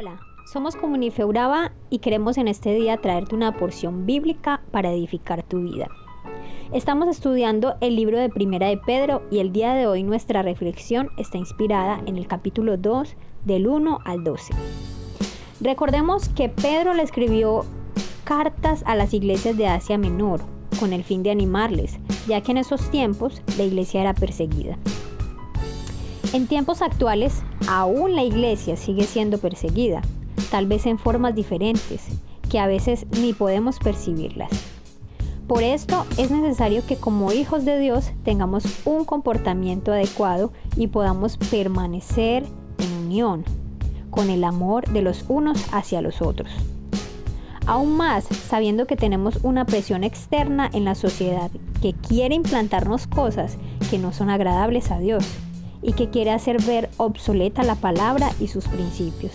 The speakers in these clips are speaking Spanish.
Hola, somos Comunife Uraba y queremos en este día traerte una porción bíblica para edificar tu vida. Estamos estudiando el libro de Primera de Pedro y el día de hoy nuestra reflexión está inspirada en el capítulo 2 del 1 al 12. Recordemos que Pedro le escribió cartas a las iglesias de Asia Menor con el fin de animarles, ya que en esos tiempos la iglesia era perseguida. En tiempos actuales, aún la iglesia sigue siendo perseguida, tal vez en formas diferentes, que a veces ni podemos percibirlas. Por esto es necesario que como hijos de Dios tengamos un comportamiento adecuado y podamos permanecer en unión con el amor de los unos hacia los otros. Aún más sabiendo que tenemos una presión externa en la sociedad que quiere implantarnos cosas que no son agradables a Dios y que quiere hacer ver obsoleta la palabra y sus principios.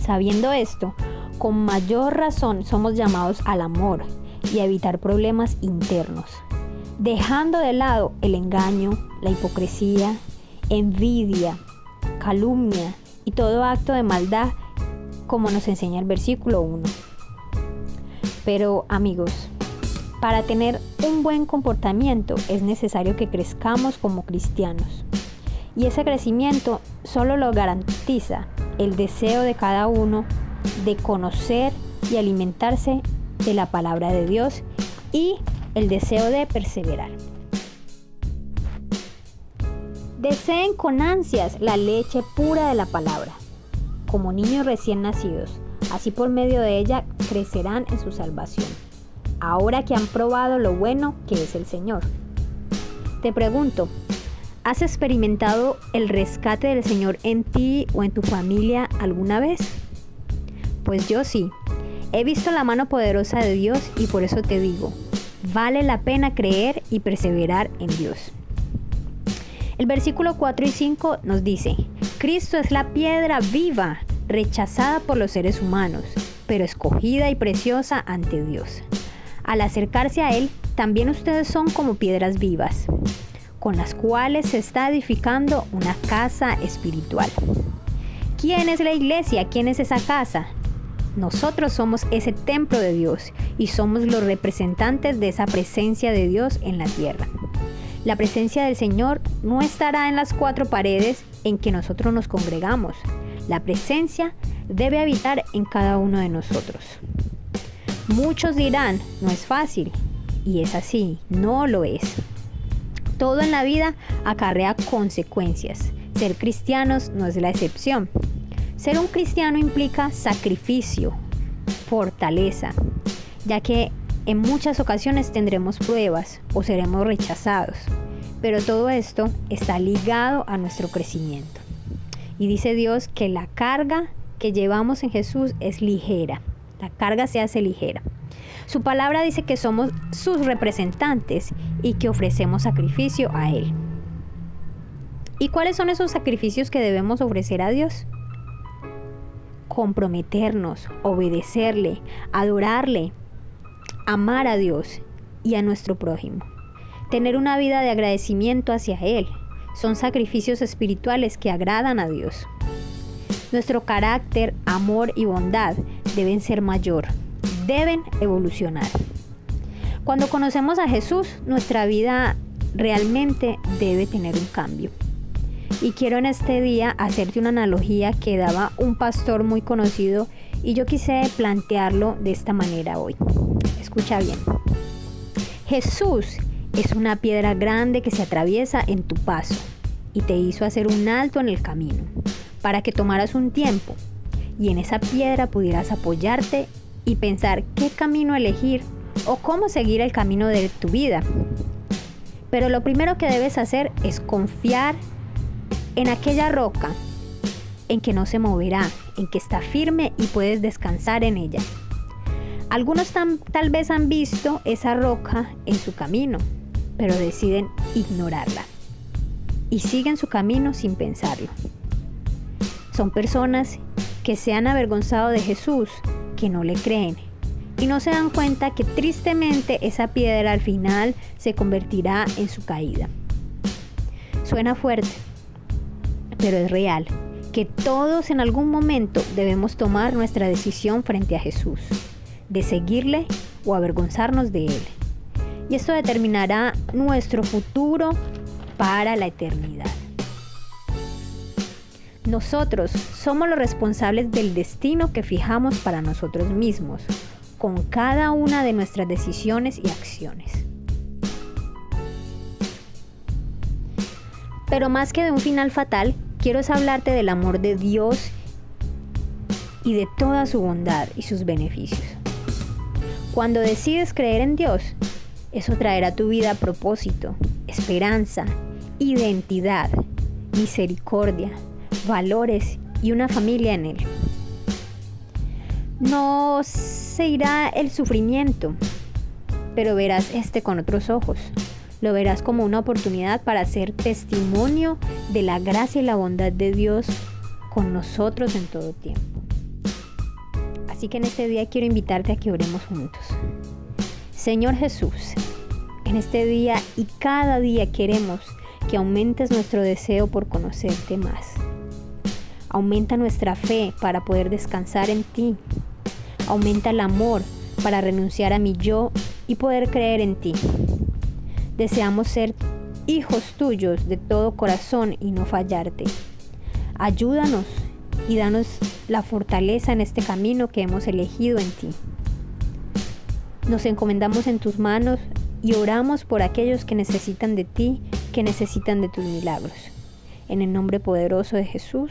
Sabiendo esto, con mayor razón somos llamados al amor y a evitar problemas internos, dejando de lado el engaño, la hipocresía, envidia, calumnia y todo acto de maldad como nos enseña el versículo 1. Pero amigos, para tener un buen comportamiento es necesario que crezcamos como cristianos. Y ese crecimiento solo lo garantiza el deseo de cada uno de conocer y alimentarse de la palabra de Dios y el deseo de perseverar. Deseen con ansias la leche pura de la palabra, como niños recién nacidos, así por medio de ella crecerán en su salvación, ahora que han probado lo bueno que es el Señor. Te pregunto, ¿Has experimentado el rescate del Señor en ti o en tu familia alguna vez? Pues yo sí. He visto la mano poderosa de Dios y por eso te digo, vale la pena creer y perseverar en Dios. El versículo 4 y 5 nos dice, Cristo es la piedra viva, rechazada por los seres humanos, pero escogida y preciosa ante Dios. Al acercarse a Él, también ustedes son como piedras vivas con las cuales se está edificando una casa espiritual. ¿Quién es la iglesia? ¿Quién es esa casa? Nosotros somos ese templo de Dios y somos los representantes de esa presencia de Dios en la tierra. La presencia del Señor no estará en las cuatro paredes en que nosotros nos congregamos. La presencia debe habitar en cada uno de nosotros. Muchos dirán, no es fácil. Y es así, no lo es. Todo en la vida acarrea consecuencias. Ser cristianos no es la excepción. Ser un cristiano implica sacrificio, fortaleza, ya que en muchas ocasiones tendremos pruebas o seremos rechazados. Pero todo esto está ligado a nuestro crecimiento. Y dice Dios que la carga que llevamos en Jesús es ligera. La carga se hace ligera. Su palabra dice que somos sus representantes y que ofrecemos sacrificio a Él. ¿Y cuáles son esos sacrificios que debemos ofrecer a Dios? Comprometernos, obedecerle, adorarle, amar a Dios y a nuestro prójimo. Tener una vida de agradecimiento hacia Él. Son sacrificios espirituales que agradan a Dios. Nuestro carácter, amor y bondad deben ser mayor deben evolucionar. Cuando conocemos a Jesús, nuestra vida realmente debe tener un cambio. Y quiero en este día hacerte una analogía que daba un pastor muy conocido y yo quise plantearlo de esta manera hoy. Escucha bien. Jesús es una piedra grande que se atraviesa en tu paso y te hizo hacer un alto en el camino para que tomaras un tiempo y en esa piedra pudieras apoyarte y pensar qué camino elegir o cómo seguir el camino de tu vida. Pero lo primero que debes hacer es confiar en aquella roca, en que no se moverá, en que está firme y puedes descansar en ella. Algunos tal vez han visto esa roca en su camino, pero deciden ignorarla y siguen su camino sin pensarlo. Son personas que se han avergonzado de Jesús que no le creen y no se dan cuenta que tristemente esa piedra al final se convertirá en su caída. Suena fuerte, pero es real, que todos en algún momento debemos tomar nuestra decisión frente a Jesús, de seguirle o avergonzarnos de Él. Y esto determinará nuestro futuro para la eternidad. Nosotros somos los responsables del destino que fijamos para nosotros mismos, con cada una de nuestras decisiones y acciones. Pero más que de un final fatal, quiero hablarte del amor de Dios y de toda su bondad y sus beneficios. Cuando decides creer en Dios, eso traerá a tu vida propósito, esperanza, identidad, misericordia, valores y una familia en Él. No se irá el sufrimiento, pero verás este con otros ojos. Lo verás como una oportunidad para hacer testimonio de la gracia y la bondad de Dios con nosotros en todo tiempo. Así que en este día quiero invitarte a que oremos juntos. Señor Jesús, en este día y cada día queremos que aumentes nuestro deseo por conocerte más. Aumenta nuestra fe para poder descansar en ti. Aumenta el amor para renunciar a mi yo y poder creer en ti. Deseamos ser hijos tuyos de todo corazón y no fallarte. Ayúdanos y danos la fortaleza en este camino que hemos elegido en ti. Nos encomendamos en tus manos y oramos por aquellos que necesitan de ti, que necesitan de tus milagros. En el nombre poderoso de Jesús.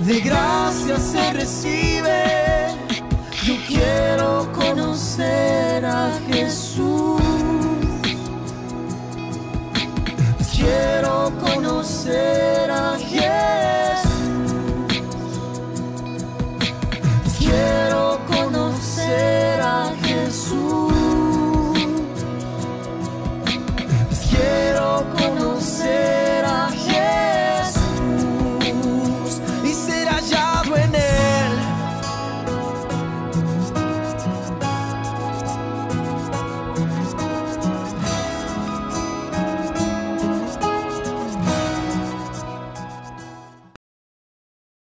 de gracia se recibe. Yo quiero conocer a Jesús.